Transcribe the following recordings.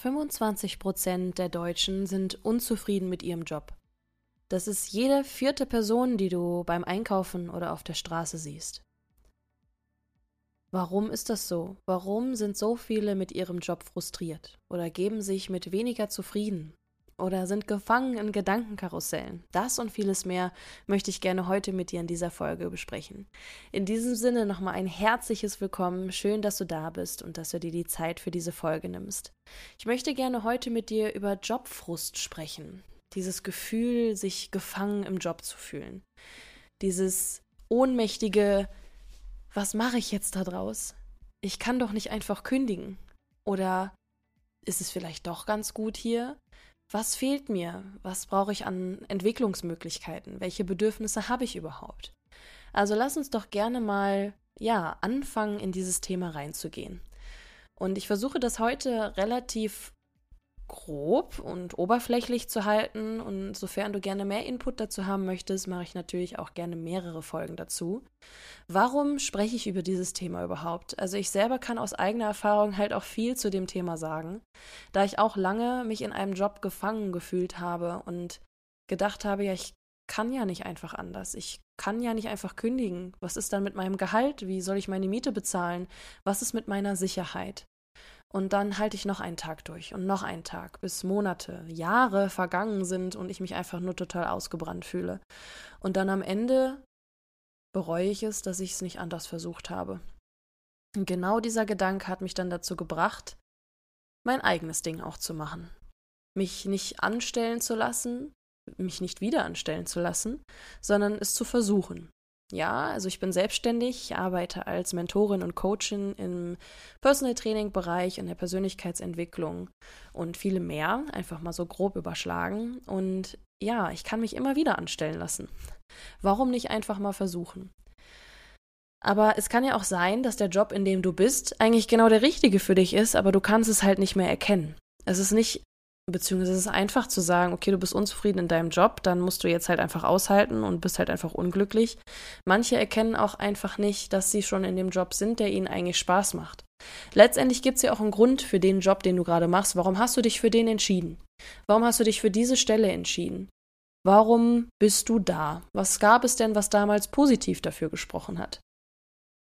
25 Prozent der Deutschen sind unzufrieden mit ihrem Job. Das ist jede vierte Person, die du beim Einkaufen oder auf der Straße siehst. Warum ist das so? Warum sind so viele mit ihrem Job frustriert oder geben sich mit weniger zufrieden? Oder sind gefangen in Gedankenkarussellen. Das und vieles mehr möchte ich gerne heute mit dir in dieser Folge besprechen. In diesem Sinne nochmal ein herzliches Willkommen. Schön, dass du da bist und dass du dir die Zeit für diese Folge nimmst. Ich möchte gerne heute mit dir über Jobfrust sprechen. Dieses Gefühl, sich gefangen im Job zu fühlen. Dieses ohnmächtige, was mache ich jetzt da draus? Ich kann doch nicht einfach kündigen. Oder ist es vielleicht doch ganz gut hier? Was fehlt mir? Was brauche ich an Entwicklungsmöglichkeiten? Welche Bedürfnisse habe ich überhaupt? Also lass uns doch gerne mal, ja, anfangen, in dieses Thema reinzugehen. Und ich versuche das heute relativ grob und oberflächlich zu halten. Und sofern du gerne mehr Input dazu haben möchtest, mache ich natürlich auch gerne mehrere Folgen dazu. Warum spreche ich über dieses Thema überhaupt? Also ich selber kann aus eigener Erfahrung halt auch viel zu dem Thema sagen, da ich auch lange mich in einem Job gefangen gefühlt habe und gedacht habe, ja, ich kann ja nicht einfach anders. Ich kann ja nicht einfach kündigen. Was ist dann mit meinem Gehalt? Wie soll ich meine Miete bezahlen? Was ist mit meiner Sicherheit? Und dann halte ich noch einen Tag durch und noch einen Tag, bis Monate, Jahre vergangen sind und ich mich einfach nur total ausgebrannt fühle. Und dann am Ende bereue ich es, dass ich es nicht anders versucht habe. Und genau dieser Gedanke hat mich dann dazu gebracht, mein eigenes Ding auch zu machen. Mich nicht anstellen zu lassen, mich nicht wieder anstellen zu lassen, sondern es zu versuchen. Ja, also ich bin selbstständig, arbeite als Mentorin und Coachin im Personal Training Bereich, in der Persönlichkeitsentwicklung und viele mehr, einfach mal so grob überschlagen. Und ja, ich kann mich immer wieder anstellen lassen. Warum nicht einfach mal versuchen? Aber es kann ja auch sein, dass der Job, in dem du bist, eigentlich genau der richtige für dich ist, aber du kannst es halt nicht mehr erkennen. Es ist nicht Beziehungsweise es ist einfach zu sagen, okay, du bist unzufrieden in deinem Job, dann musst du jetzt halt einfach aushalten und bist halt einfach unglücklich. Manche erkennen auch einfach nicht, dass sie schon in dem Job sind, der ihnen eigentlich Spaß macht. Letztendlich gibt es ja auch einen Grund für den Job, den du gerade machst. Warum hast du dich für den entschieden? Warum hast du dich für diese Stelle entschieden? Warum bist du da? Was gab es denn, was damals positiv dafür gesprochen hat?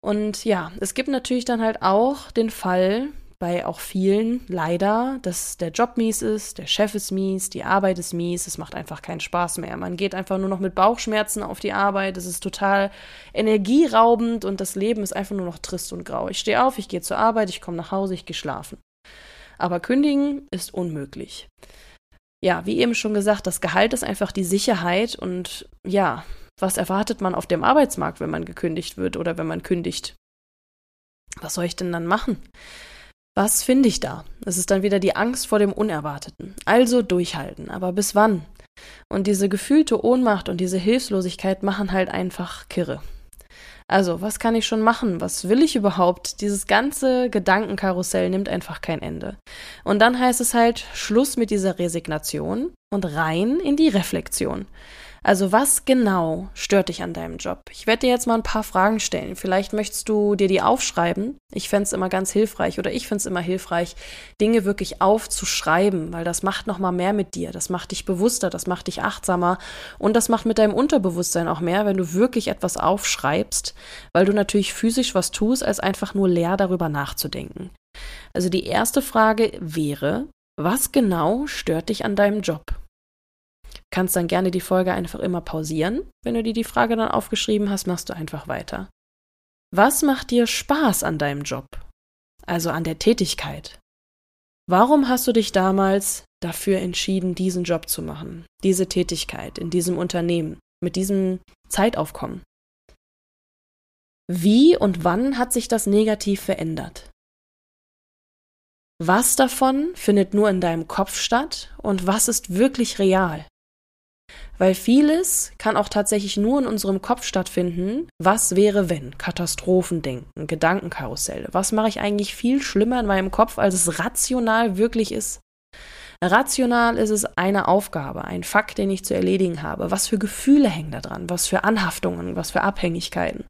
Und ja, es gibt natürlich dann halt auch den Fall, bei auch vielen leider, dass der Job mies ist, der Chef ist mies, die Arbeit ist mies, es macht einfach keinen Spaß mehr. Man geht einfach nur noch mit Bauchschmerzen auf die Arbeit, es ist total energieraubend und das Leben ist einfach nur noch trist und grau. Ich stehe auf, ich gehe zur Arbeit, ich komme nach Hause, ich gehe schlafen. Aber kündigen ist unmöglich. Ja, wie eben schon gesagt, das Gehalt ist einfach die Sicherheit und ja, was erwartet man auf dem Arbeitsmarkt, wenn man gekündigt wird oder wenn man kündigt? Was soll ich denn dann machen? Was finde ich da? Es ist dann wieder die Angst vor dem Unerwarteten. Also durchhalten. Aber bis wann? Und diese gefühlte Ohnmacht und diese Hilflosigkeit machen halt einfach kirre. Also, was kann ich schon machen? Was will ich überhaupt? Dieses ganze Gedankenkarussell nimmt einfach kein Ende. Und dann heißt es halt Schluss mit dieser Resignation und rein in die Reflexion. Also was genau stört dich an deinem Job? Ich werde dir jetzt mal ein paar Fragen stellen. Vielleicht möchtest du dir die aufschreiben. Ich fände es immer ganz hilfreich oder ich finde es immer hilfreich, Dinge wirklich aufzuschreiben, weil das macht nochmal mehr mit dir. Das macht dich bewusster, das macht dich achtsamer und das macht mit deinem Unterbewusstsein auch mehr, wenn du wirklich etwas aufschreibst, weil du natürlich physisch was tust, als einfach nur leer darüber nachzudenken. Also die erste Frage wäre, Was genau stört dich an deinem Job? Kannst dann gerne die Folge einfach immer pausieren. Wenn du dir die Frage dann aufgeschrieben hast, machst du einfach weiter. Was macht dir Spaß an deinem Job? Also an der Tätigkeit. Warum hast du dich damals dafür entschieden, diesen Job zu machen, diese Tätigkeit in diesem Unternehmen, mit diesem Zeitaufkommen? Wie und wann hat sich das negativ verändert? Was davon findet nur in deinem Kopf statt und was ist wirklich real? Weil vieles kann auch tatsächlich nur in unserem Kopf stattfinden. Was wäre, wenn? Katastrophendenken, Gedankenkarusselle. Was mache ich eigentlich viel schlimmer in meinem Kopf, als es rational wirklich ist? Rational ist es eine Aufgabe, ein Fakt, den ich zu erledigen habe. Was für Gefühle hängen da dran? Was für Anhaftungen? Was für Abhängigkeiten?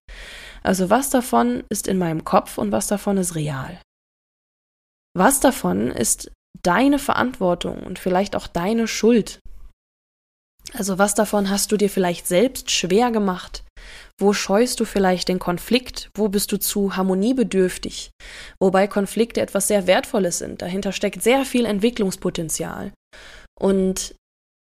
Also was davon ist in meinem Kopf und was davon ist real? Was davon ist deine Verantwortung und vielleicht auch deine Schuld? Also was davon hast du dir vielleicht selbst schwer gemacht? Wo scheust du vielleicht den Konflikt? Wo bist du zu harmoniebedürftig? Wobei Konflikte etwas sehr Wertvolles sind. Dahinter steckt sehr viel Entwicklungspotenzial. Und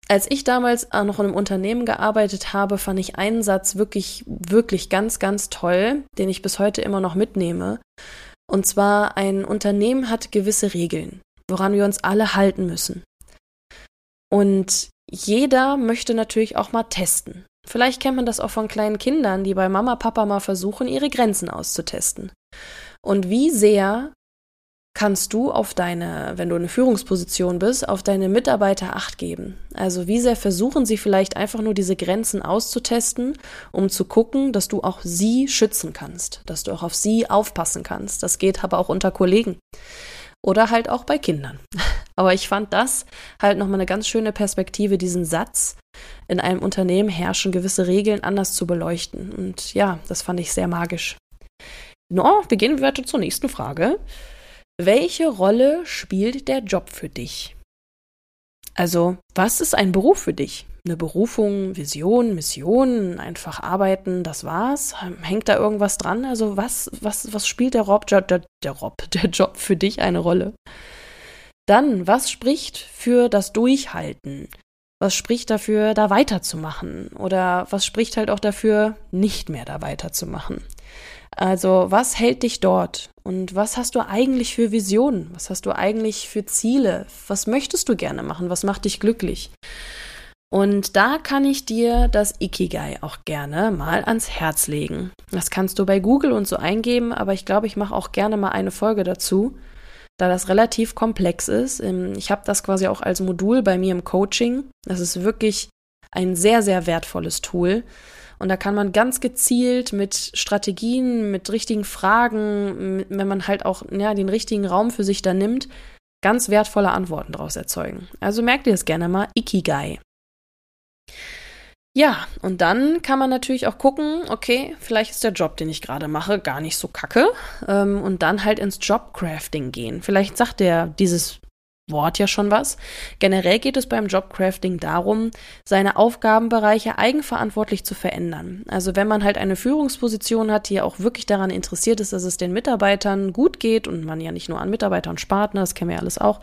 als ich damals noch in einem Unternehmen gearbeitet habe, fand ich einen Satz wirklich, wirklich ganz, ganz toll, den ich bis heute immer noch mitnehme. Und zwar, ein Unternehmen hat gewisse Regeln, woran wir uns alle halten müssen. Und jeder möchte natürlich auch mal testen. Vielleicht kennt man das auch von kleinen Kindern, die bei Mama, Papa mal versuchen, ihre Grenzen auszutesten. Und wie sehr kannst du auf deine, wenn du eine Führungsposition bist, auf deine Mitarbeiter acht geben? Also wie sehr versuchen sie vielleicht einfach nur diese Grenzen auszutesten, um zu gucken, dass du auch sie schützen kannst, dass du auch auf sie aufpassen kannst. Das geht aber auch unter Kollegen oder halt auch bei Kindern. Aber ich fand das halt nochmal eine ganz schöne Perspektive, diesen Satz, in einem Unternehmen herrschen gewisse Regeln anders zu beleuchten. Und ja, das fand ich sehr magisch. No, wir weiter zur nächsten Frage. Welche Rolle spielt der Job für dich? Also, was ist ein Beruf für dich? Eine Berufung, Vision, Mission, einfach arbeiten, das war's? Hängt da irgendwas dran? Also, was, was, was spielt der Rob, der, der, Rob, der Job für dich eine Rolle? Dann, was spricht für das Durchhalten? Was spricht dafür, da weiterzumachen? Oder was spricht halt auch dafür, nicht mehr da weiterzumachen? Also, was hält dich dort? Und was hast du eigentlich für Visionen? Was hast du eigentlich für Ziele? Was möchtest du gerne machen? Was macht dich glücklich? Und da kann ich dir das Ikigai auch gerne mal ans Herz legen. Das kannst du bei Google und so eingeben, aber ich glaube, ich mache auch gerne mal eine Folge dazu, da das relativ komplex ist. Ähm, ich habe das quasi auch als Modul bei mir im Coaching. Das ist wirklich ein sehr, sehr wertvolles Tool. Und da kann man ganz gezielt mit Strategien, mit richtigen Fragen, wenn man halt auch ja, den richtigen Raum für sich da nimmt, ganz wertvolle Antworten daraus erzeugen. Also merkt ihr es gerne mal, Ikigai. Ja, und dann kann man natürlich auch gucken, okay, vielleicht ist der Job, den ich gerade mache, gar nicht so kacke. Ähm, und dann halt ins Jobcrafting gehen. Vielleicht sagt der dieses Wort ja schon was. Generell geht es beim Jobcrafting darum, seine Aufgabenbereiche eigenverantwortlich zu verändern. Also wenn man halt eine Führungsposition hat, die auch wirklich daran interessiert ist, dass es den Mitarbeitern gut geht und man ja nicht nur an Mitarbeitern spart, ne, das kennen wir ja alles auch,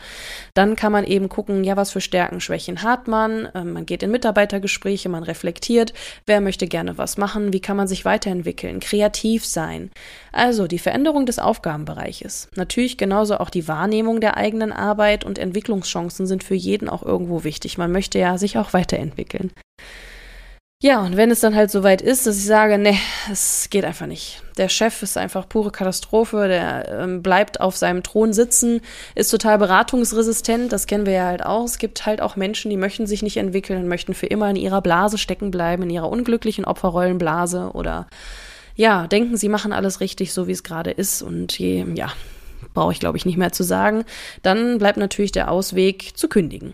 dann kann man eben gucken, ja, was für Stärken, Schwächen hat man. Ähm, man geht in Mitarbeitergespräche, man reflektiert, wer möchte gerne was machen, wie kann man sich weiterentwickeln, kreativ sein. Also die Veränderung des Aufgabenbereiches. Natürlich genauso auch die Wahrnehmung der eigenen Arbeit und Entwicklungschancen sind für jeden auch irgendwo wichtig. Man möchte ja sich auch weiterentwickeln. Ja, und wenn es dann halt soweit ist, dass ich sage, nee, es geht einfach nicht. Der Chef ist einfach pure Katastrophe, der ähm, bleibt auf seinem Thron sitzen, ist total beratungsresistent, das kennen wir ja halt auch. Es gibt halt auch Menschen, die möchten sich nicht entwickeln und möchten für immer in ihrer Blase stecken bleiben, in ihrer unglücklichen Opferrollenblase oder ja, denken, sie machen alles richtig, so wie es gerade ist. Und je, ja, brauche ich glaube ich nicht mehr zu sagen. Dann bleibt natürlich der Ausweg zu kündigen.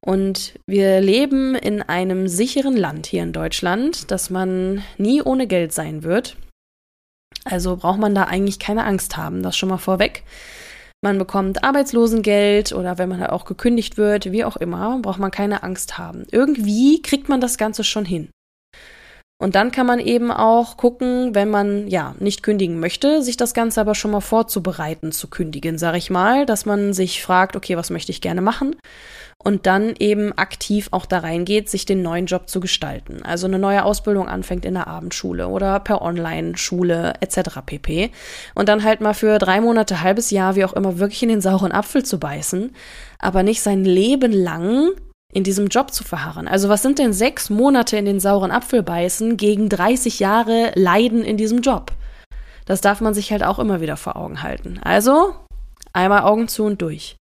Und wir leben in einem sicheren Land hier in Deutschland, dass man nie ohne Geld sein wird. Also braucht man da eigentlich keine Angst haben, das schon mal vorweg. Man bekommt Arbeitslosengeld oder wenn man halt auch gekündigt wird, wie auch immer, braucht man keine Angst haben. Irgendwie kriegt man das Ganze schon hin. Und dann kann man eben auch gucken, wenn man ja nicht kündigen möchte, sich das Ganze aber schon mal vorzubereiten zu kündigen, sage ich mal, dass man sich fragt, okay, was möchte ich gerne machen? Und dann eben aktiv auch da reingeht, sich den neuen Job zu gestalten. Also eine neue Ausbildung anfängt in der Abendschule oder per Online-Schule etc. pp. Und dann halt mal für drei Monate, halbes Jahr, wie auch immer, wirklich in den sauren Apfel zu beißen, aber nicht sein Leben lang in diesem Job zu verharren. Also was sind denn sechs Monate in den sauren Apfel beißen gegen 30 Jahre Leiden in diesem Job? Das darf man sich halt auch immer wieder vor Augen halten. Also einmal Augen zu und durch.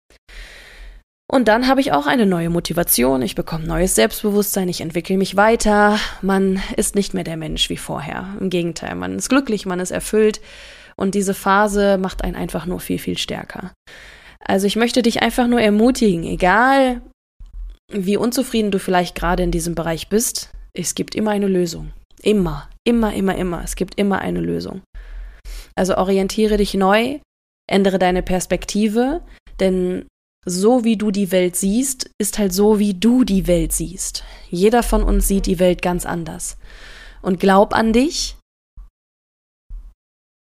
Und dann habe ich auch eine neue Motivation, ich bekomme neues Selbstbewusstsein, ich entwickle mich weiter, man ist nicht mehr der Mensch wie vorher. Im Gegenteil, man ist glücklich, man ist erfüllt und diese Phase macht einen einfach nur viel, viel stärker. Also ich möchte dich einfach nur ermutigen, egal wie unzufrieden du vielleicht gerade in diesem Bereich bist, es gibt immer eine Lösung. Immer, immer, immer, immer. Es gibt immer eine Lösung. Also orientiere dich neu, ändere deine Perspektive, denn so wie du die Welt siehst, ist halt so, wie du die Welt siehst. Jeder von uns sieht die Welt ganz anders. Und glaub an dich.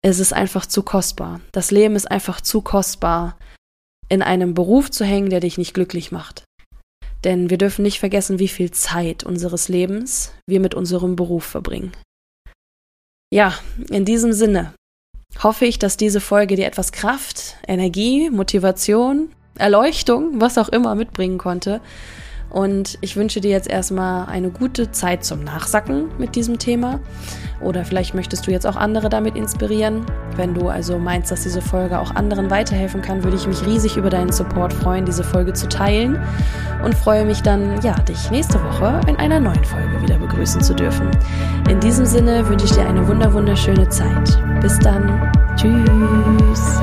Es ist einfach zu kostbar. Das Leben ist einfach zu kostbar, in einem Beruf zu hängen, der dich nicht glücklich macht. Denn wir dürfen nicht vergessen, wie viel Zeit unseres Lebens wir mit unserem Beruf verbringen. Ja, in diesem Sinne hoffe ich, dass diese Folge dir etwas Kraft, Energie, Motivation, Erleuchtung, was auch immer mitbringen konnte und ich wünsche dir jetzt erstmal eine gute Zeit zum Nachsacken mit diesem Thema. Oder vielleicht möchtest du jetzt auch andere damit inspirieren. Wenn du also meinst, dass diese Folge auch anderen weiterhelfen kann, würde ich mich riesig über deinen Support freuen, diese Folge zu teilen. Und freue mich dann, ja, dich nächste Woche in einer neuen Folge wieder begrüßen zu dürfen. In diesem Sinne wünsche ich dir eine wunderschöne Zeit. Bis dann. Tschüss.